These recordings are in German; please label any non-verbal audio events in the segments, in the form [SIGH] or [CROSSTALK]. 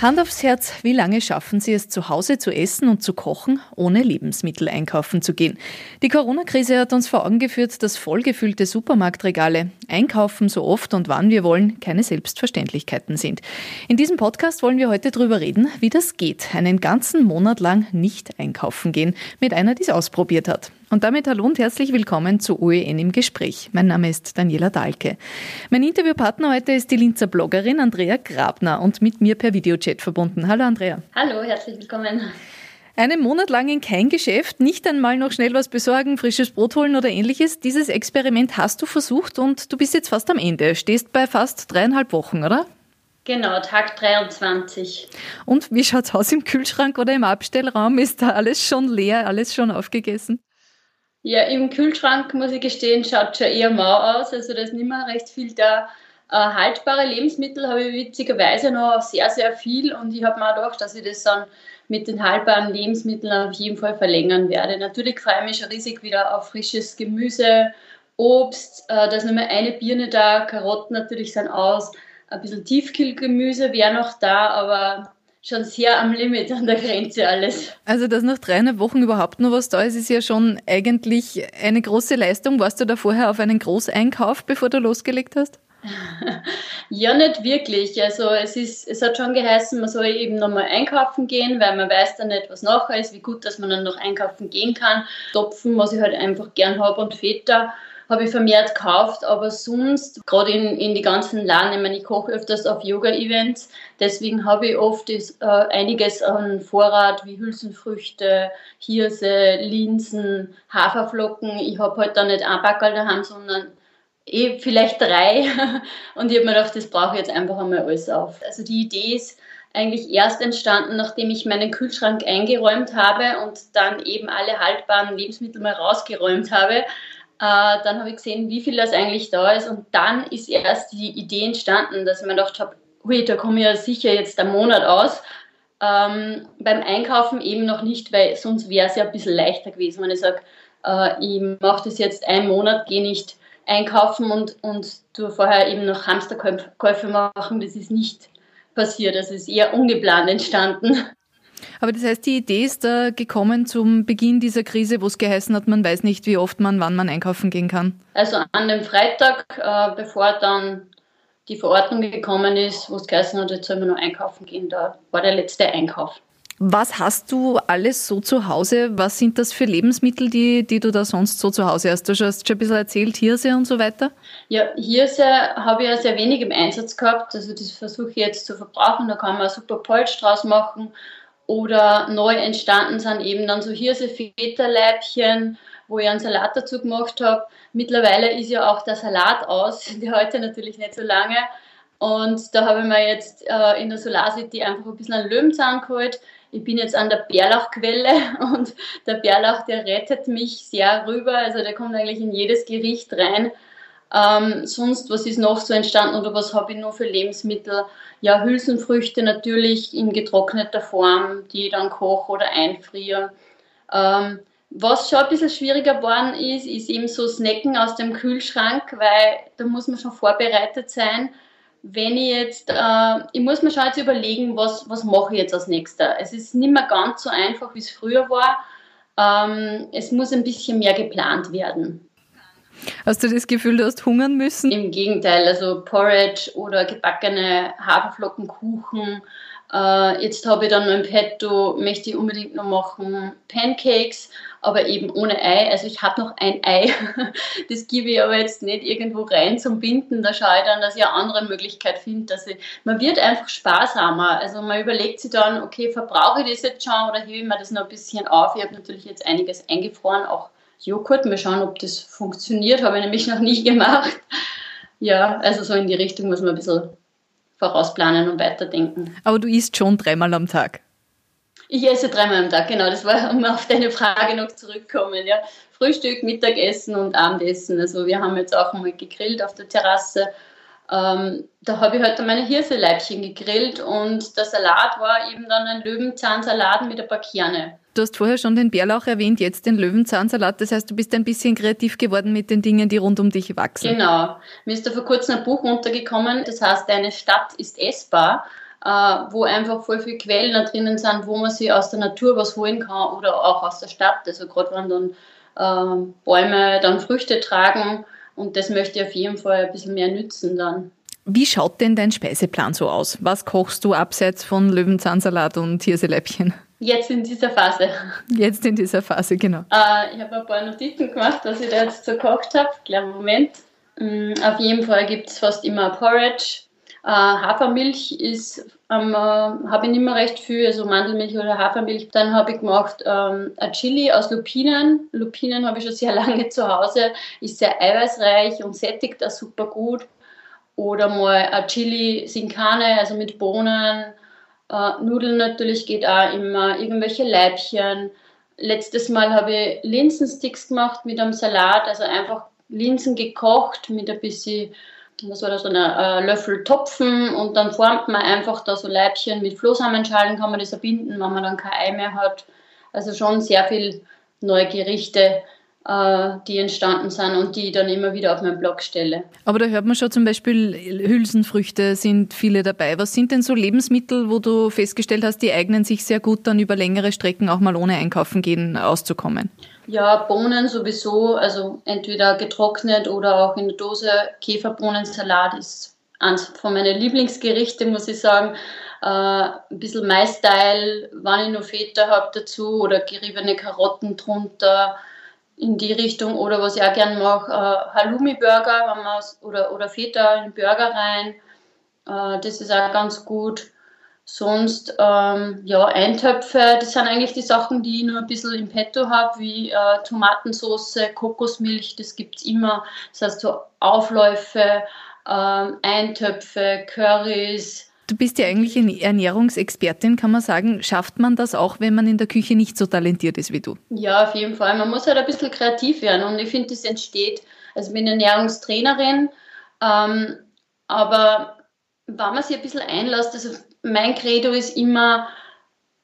Hand aufs Herz, wie lange schaffen Sie es zu Hause zu essen und zu kochen, ohne Lebensmittel einkaufen zu gehen? Die Corona-Krise hat uns vor Augen geführt, dass vollgefüllte Supermarktregale, einkaufen so oft und wann wir wollen, keine Selbstverständlichkeiten sind. In diesem Podcast wollen wir heute darüber reden, wie das geht, einen ganzen Monat lang nicht einkaufen gehen, mit einer, die es ausprobiert hat. Und damit hallo und herzlich willkommen zu OEN im Gespräch. Mein Name ist Daniela Dahlke. Mein Interviewpartner heute ist die Linzer Bloggerin Andrea Grabner und mit mir per Videochat verbunden. Hallo Andrea. Hallo, herzlich willkommen. Einen Monat lang in kein Geschäft, nicht einmal noch schnell was besorgen, frisches Brot holen oder ähnliches. Dieses Experiment hast du versucht und du bist jetzt fast am Ende. Stehst bei fast dreieinhalb Wochen, oder? Genau, Tag 23. Und wie schaut's aus im Kühlschrank oder im Abstellraum? Ist da alles schon leer, alles schon aufgegessen? Ja, im Kühlschrank, muss ich gestehen, schaut schon eher mau aus. Also da ist nicht mehr recht viel da. Äh, haltbare Lebensmittel habe ich witzigerweise noch sehr, sehr viel und ich habe mir auch gedacht, dass ich das dann mit den haltbaren Lebensmitteln auf jeden Fall verlängern werde. Natürlich freue ich mich schon riesig wieder auf frisches Gemüse, Obst, äh, da ist nur mehr eine Birne da, Karotten natürlich sind aus, ein bisschen Tiefkühlgemüse wäre noch da, aber schon sehr am Limit, an der Grenze alles. Also, dass nach dreieinhalb Wochen überhaupt noch was da ist, ist ja schon eigentlich eine große Leistung. Warst du da vorher auf einen Großeinkauf, bevor du losgelegt hast? [LAUGHS] ja, nicht wirklich. Also es, ist, es hat schon geheißen, man soll eben nochmal einkaufen gehen, weil man weiß dann nicht, was nachher ist, wie gut, dass man dann noch einkaufen gehen kann. Topfen, was ich halt einfach gern habe und Feta habe ich vermehrt gekauft, aber sonst, gerade in, in die ganzen Laden, ich meine, ich koche öfters auf Yoga-Events, deswegen habe ich oft das, äh, einiges an Vorrat wie Hülsenfrüchte, Hirse, Linsen, Haferflocken. Ich habe halt da nicht ein Backerl daheim, sondern eh vielleicht drei. [LAUGHS] Und ich habe mir gedacht, das brauche ich jetzt einfach einmal alles auf. Also die Idee ist, eigentlich erst entstanden, nachdem ich meinen Kühlschrank eingeräumt habe und dann eben alle haltbaren Lebensmittel mal rausgeräumt habe. Äh, dann habe ich gesehen, wie viel das eigentlich da ist. Und dann ist erst die Idee entstanden, dass ich mir gedacht habe, hui, da komme ich ja sicher jetzt einen Monat aus. Ähm, beim Einkaufen eben noch nicht, weil sonst wäre es ja ein bisschen leichter gewesen, wenn ich sage, äh, ich mache das jetzt einen Monat, gehe nicht einkaufen und, und du vorher eben noch Hamsterkäufe machen. Das ist nicht passiert. Das ist eher ungeplant entstanden. Aber das heißt, die Idee ist da gekommen zum Beginn dieser Krise, wo es geheißen hat, man weiß nicht, wie oft man, wann man einkaufen gehen kann. Also an dem Freitag, äh, bevor dann die Verordnung gekommen ist, wo es geheißen hat, jetzt soll man nur einkaufen gehen, da war der letzte Einkauf. Was hast du alles so zu Hause? Was sind das für Lebensmittel, die, die du da sonst so zu Hause hast? Du hast schon ein bisschen erzählt, Hirse und so weiter. Ja, Hirse habe ich ja sehr wenig im Einsatz gehabt. Also das versuche ich jetzt zu verbrauchen. Da kann man super Polsch draus machen oder neu entstanden sind eben dann so Hirse, Feta-Leibchen, wo ich einen Salat dazu gemacht habe. Mittlerweile ist ja auch der Salat aus, [LAUGHS] der heute natürlich nicht so lange. Und da habe ich mir jetzt äh, in der Solar City einfach ein bisschen einen Löwenzahn geholt. Ich bin jetzt an der Bärlauchquelle [LAUGHS] und der Bärlauch, der rettet mich sehr rüber. Also der kommt eigentlich in jedes Gericht rein. Ähm, sonst, was ist noch so entstanden oder was habe ich noch für Lebensmittel? Ja, Hülsenfrüchte natürlich in getrockneter Form, die ich dann koche oder einfriere. Ähm, was schon ein bisschen schwieriger geworden ist, ist eben so Snacken aus dem Kühlschrank, weil da muss man schon vorbereitet sein. Wenn ich jetzt, äh, ich muss mir schon jetzt überlegen, was, was mache ich jetzt als nächster. Es ist nicht mehr ganz so einfach, wie es früher war. Ähm, es muss ein bisschen mehr geplant werden. Hast du das Gefühl, du hast hungern müssen? Im Gegenteil, also Porridge oder gebackene Haferflockenkuchen. Äh, jetzt habe ich dann im Petto, möchte ich unbedingt noch machen, Pancakes, aber eben ohne Ei. Also ich habe noch ein Ei. [LAUGHS] Das gebe ich aber jetzt nicht irgendwo rein zum Binden. Da schaue ich dann, dass ich eine andere Möglichkeit finde. Man wird einfach sparsamer. Also man überlegt sich dann, okay, verbrauche ich das jetzt schon oder hebe ich mir das noch ein bisschen auf? Ich habe natürlich jetzt einiges eingefroren, auch Joghurt. Mal schauen, ob das funktioniert. Habe ich nämlich noch nie gemacht. Ja, also so in die Richtung muss man ein bisschen vorausplanen und weiterdenken. Aber du isst schon dreimal am Tag. Ich esse dreimal am Tag, genau. Das war, [LAUGHS] um auf deine Frage noch zurückkommen. Ja. Frühstück, Mittagessen und Abendessen. Also wir haben jetzt auch mal gegrillt auf der Terrasse ähm, da habe ich heute halt meine Hirseleibchen gegrillt und der Salat war eben dann ein Löwenzahnsalat mit ein paar Kerne. Du hast vorher schon den Bärlauch erwähnt, jetzt den Löwenzahnsalat. Das heißt, du bist ein bisschen kreativ geworden mit den Dingen, die rund um dich wachsen. Genau. Mir ist da vor kurzem ein Buch runtergekommen, das heißt, deine Stadt ist essbar. äh, wo einfach voll viele Quellen drinnen sind, wo man sich aus der Natur was holen kann oder auch aus der Stadt. Also gerade wenn dann äh, Bäume dann Früchte tragen und das möchte ich auf jeden Fall ein bisschen mehr nützen dann. Wie schaut denn dein Speiseplan so aus? Was kochst du abseits von Löwenzahnsalat und Hirseläppchen? Jetzt in dieser Phase. Jetzt in dieser Phase, genau. Äh, ich habe ein paar Notizen gemacht, was ich da jetzt so gekocht habe. Kleinen Moment. Mm, auf jeden Fall gibt es fast immer Porridge. Äh, Hafermilch ist, ähm, äh, habe ich nicht mehr recht viel, also Mandelmilch oder Hafermilch. Dann habe ich gemacht ähm, ein Chili aus Lupinen. Lupinen habe ich schon sehr [LAUGHS] lange zu Hause, ist sehr eiweißreich und sättigt da super gut. Oder mal ein Chili sin Carne, also mit Bohnen. Äh, Nudeln natürlich geht auch immer, irgendwelche Leibchen. Letztes Mal habe ich Linsensticks gemacht mit einem Salat, also einfach Linsen gekocht mit ein bisschen das war da so ein äh, Löffel Topfen und dann formt man einfach da so Leibchen mit Flohsamenschalen, kann man das erbinden, wenn man dann kein Ei mehr hat. Also schon sehr viel neue Gerichte, die entstanden sind und die ich dann immer wieder auf meinen Blog stelle. Aber da hört man schon zum Beispiel, Hülsenfrüchte sind viele dabei. Was sind denn so Lebensmittel, wo du festgestellt hast, die eignen sich sehr gut, dann über längere Strecken auch mal ohne Einkaufen gehen auszukommen? Ja, Bohnen sowieso, also entweder getrocknet oder auch in der Dose. Käferbohnensalat ist eines von meinen Lieblingsgerichten, muss ich sagen. Äh, ein bisschen Mais-Style, wenn ich noch Feta habe dazu oder geriebene Karotten drunter in die Richtung. Oder was ich auch gerne mache, äh, Halloumi-Burger oder, oder Feta in Burger rein. Äh, das ist auch ganz gut. Sonst, ähm, ja, Eintöpfe, das sind eigentlich die Sachen, die ich nur ein bisschen im Petto habe, wie äh, Tomatensauce, Kokosmilch, das gibt es immer. Das heißt, so Aufläufe, ähm, Eintöpfe, Currys. Du bist ja eigentlich eine Ernährungsexpertin, kann man sagen. Schafft man das auch, wenn man in der Küche nicht so talentiert ist wie du? Ja, auf jeden Fall. Man muss halt ein bisschen kreativ werden und ich finde, das entsteht. Also ich bin Ernährungstrainerin, ähm, aber wenn man sich ein bisschen einlässt, also mein Credo ist immer,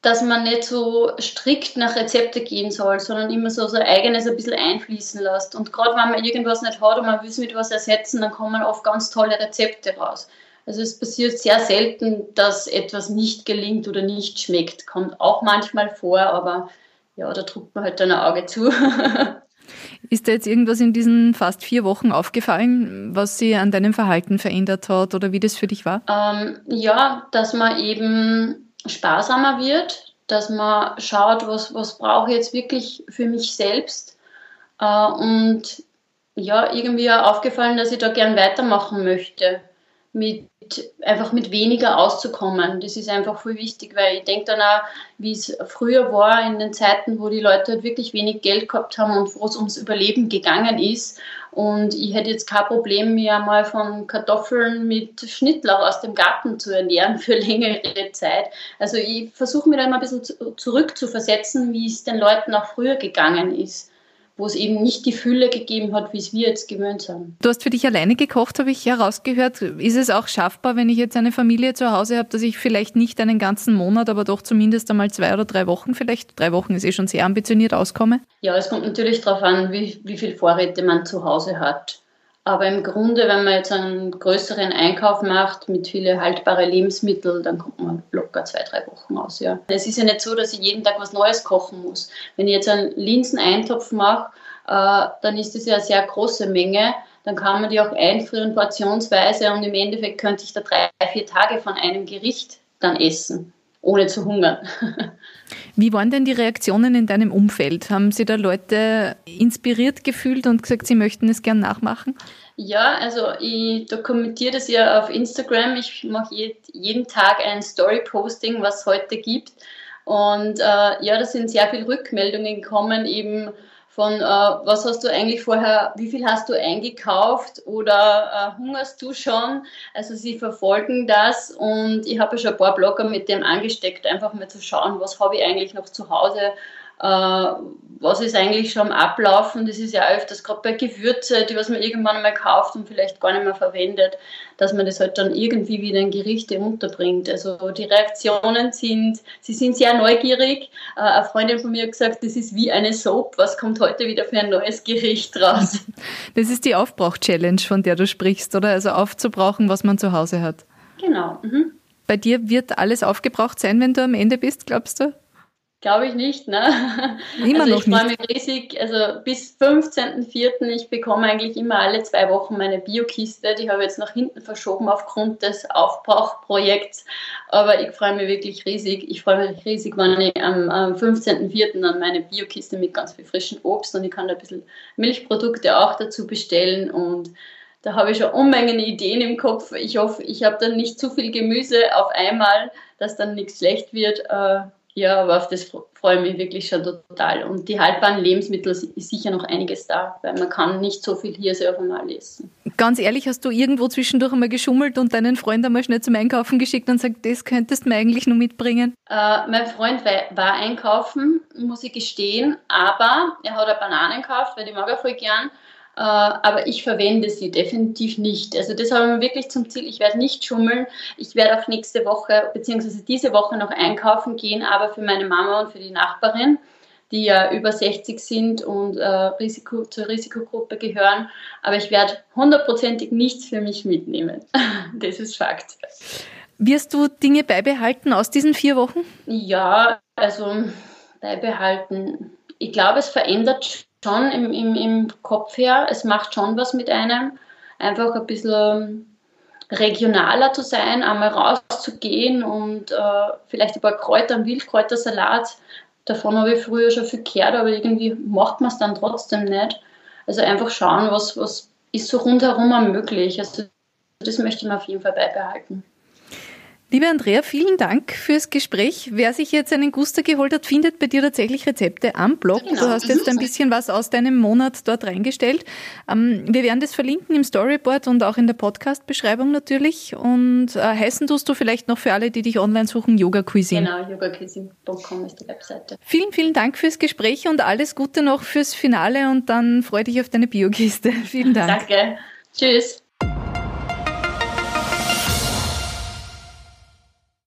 dass man nicht so strikt nach Rezepte gehen soll, sondern immer so sein eigenes ein bisschen einfließen lässt. Und gerade wenn man irgendwas nicht hat und man will es mit was ersetzen, dann kommen oft ganz tolle Rezepte raus. Also es passiert sehr selten, dass etwas nicht gelingt oder nicht schmeckt. Kommt auch manchmal vor, aber ja, da druckt man halt dann ein Auge zu. [LAUGHS] Ist da jetzt irgendwas in diesen fast vier Wochen aufgefallen, was sie an deinem Verhalten verändert hat oder wie das für dich war? Ähm, ja, dass man eben sparsamer wird, dass man schaut, was, was brauche ich jetzt wirklich für mich selbst. Äh, und ja, irgendwie aufgefallen, dass ich da gern weitermachen möchte mit einfach mit weniger auszukommen. Das ist einfach voll wichtig, weil ich denke dann auch, wie es früher war in den Zeiten, wo die Leute halt wirklich wenig Geld gehabt haben und wo es ums Überleben gegangen ist. Und ich hätte jetzt kein Problem, mir mal von Kartoffeln mit Schnittlauch aus dem Garten zu ernähren für [LAUGHS] längere Zeit. Also ich versuche mir da immer ein bisschen zurück zu versetzen, wie es den Leuten auch früher gegangen ist wo es eben nicht die Fülle gegeben hat, wie es wir jetzt gewöhnt sind. Du hast für dich alleine gekocht, habe ich herausgehört. Ist es auch schaffbar, wenn ich jetzt eine Familie zu Hause habe, dass ich vielleicht nicht einen ganzen Monat, aber doch zumindest einmal zwei oder drei Wochen vielleicht, drei Wochen ist eh schon sehr ambitioniert, auskomme? Ja, es kommt natürlich darauf an, wie, wie viel Vorräte man zu Hause hat. Aber im Grunde, wenn man jetzt einen größeren Einkauf macht mit vielen haltbaren Lebensmitteln, dann kommt man locker zwei, drei Wochen aus. Ja. Es ist ja nicht so, dass ich jeden Tag was Neues kochen muss. Wenn ich jetzt einen Linseneintopf mache, äh, dann ist das ja eine sehr große Menge. Dann kann man die auch einfrieren portionsweise und im Endeffekt könnte ich da drei, vier Tage von einem Gericht dann essen, ohne zu hungern. Wie waren denn die Reaktionen in deinem Umfeld? Haben Sie da Leute inspiriert gefühlt und gesagt, sie möchten es gern nachmachen? Ja, also ich dokumentiere das ja auf Instagram. Ich mache jeden Tag ein Story-Posting, was es heute gibt. Und äh, ja, da sind sehr viele Rückmeldungen gekommen, eben von äh, was hast du eigentlich vorher, wie viel hast du eingekauft oder äh, hungerst du schon? Also sie verfolgen das und ich habe ja schon ein paar Blogger mit dem angesteckt, einfach mal zu schauen, was habe ich eigentlich noch zu Hause was ist eigentlich schon am Ablaufen. Das ist ja öfters gerade bei Gewürze, die was man irgendwann einmal kauft und vielleicht gar nicht mehr verwendet, dass man das halt dann irgendwie wieder in Gerichte unterbringt. Also die Reaktionen sind, sie sind sehr neugierig. Äh, eine Freundin von mir hat gesagt, das ist wie eine Soap. Was kommt heute wieder für ein neues Gericht raus? Das ist die Aufbrauch-Challenge, von der du sprichst, oder? Also aufzubrauchen, was man zu Hause hat. Genau. Mhm. bei dir wird alles aufgebraucht sein, wenn du am Ende bist, glaubst du? Glaube ich nicht, ne? Immer also ich freue mich riesig. Also bis 15.04. ich bekomme eigentlich immer alle zwei Wochen meine Biokiste. Die habe ich jetzt nach hinten verschoben aufgrund des Aufbrauchprojekts. Aber ich freue mich wirklich riesig. Ich freue mich riesig, wenn ich am, am 15.04. dann meine Biokiste mit ganz viel frischem Obst und ich kann da ein bisschen Milchprodukte auch dazu bestellen und da habe ich schon Unmengen Ideen im Kopf. Ich hoffe, ich habe dann nicht zu viel Gemüse auf einmal, dass dann nichts schlecht wird. Ja, aber auf das freue ich mich wirklich schon total. Und die haltbaren Lebensmittel ist sicher noch einiges da, weil man kann nicht so viel hier auf einmal essen. Ganz ehrlich, hast du irgendwo zwischendurch einmal geschummelt und deinen Freund einmal schnell zum Einkaufen geschickt und sagt, das könntest du mir eigentlich nur mitbringen? Äh, mein Freund war einkaufen, muss ich gestehen, aber er hat eine Bananen gekauft, weil die mag er voll gern. Äh, aber ich verwende sie definitiv nicht. Also das haben wir wirklich zum Ziel. Ich werde nicht schummeln. Ich werde auch nächste Woche bzw. diese Woche noch einkaufen gehen, aber für meine Mama und für die Nachbarin, die ja über 60 sind und äh, Risiko, zur Risikogruppe gehören. Aber ich werde hundertprozentig nichts für mich mitnehmen. [LAUGHS] das ist Fakt. Wirst du Dinge beibehalten aus diesen vier Wochen? Ja, also beibehalten. Ich glaube, es verändert schon im, im, im Kopf her. Es macht schon was mit einem. Einfach ein bisschen regionaler zu sein, einmal rauszugehen und äh, vielleicht ein paar Kräuter, einen Wildkräutersalat. Davon habe ich früher schon viel gehört, aber irgendwie macht man es dann trotzdem nicht. Also einfach schauen, was, was ist so rundherum möglich. Also das möchte ich mir auf jeden Fall beibehalten. Liebe Andrea, vielen Dank fürs Gespräch. Wer sich jetzt einen Guster geholt hat, findet bei dir tatsächlich Rezepte am Blog. Genau. Du hast jetzt ein bisschen was aus deinem Monat dort reingestellt. Ähm, wir werden das verlinken im Storyboard und auch in der Podcast-Beschreibung natürlich. Und äh, heißen tust du vielleicht noch für alle, die dich online suchen, Yoga Cuisine. Genau, yogacuisine.com ist die Webseite. Vielen, vielen Dank fürs Gespräch und alles Gute noch fürs Finale und dann freue dich auf deine Biokiste. [LAUGHS] Vielen Dank. Danke. Tschüss.